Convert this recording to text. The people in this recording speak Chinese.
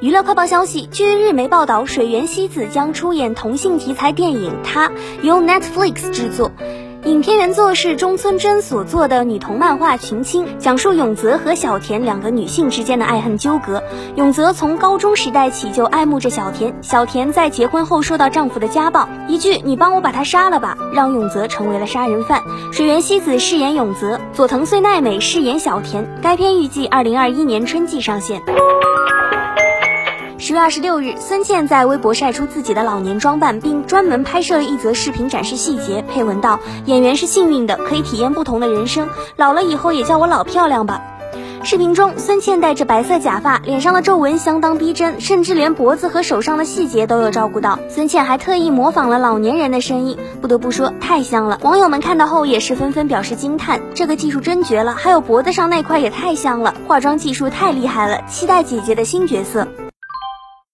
娱乐快报消息，据日媒报道，水原希子将出演同性题材电影《她》，由 Netflix 制作。影片原作是中村真所作的女童漫画《群青》，讲述永泽和小田两个女性之间的爱恨纠葛。永泽从高中时代起就爱慕着小田，小田在结婚后受到丈夫的家暴，一句“你帮我把他杀了吧”，让永泽成为了杀人犯。水原希子饰演永泽，佐藤穗奈美饰演小田。该片预计二零二一年春季上线。十月二十六日，孙茜在微博晒出自己的老年装扮，并专门拍摄了一则视频展示细节，配文道：“演员是幸运的，可以体验不同的人生。老了以后也叫我老漂亮吧。”视频中，孙茜戴着白色假发，脸上的皱纹相当逼真，甚至连脖子和手上的细节都有照顾到。孙茜还特意模仿了老年人的声音，不得不说太像了。网友们看到后也是纷纷表示惊叹：“这个技术真绝了！还有脖子上那块也太像了，化妆技术太厉害了！期待姐姐的新角色。”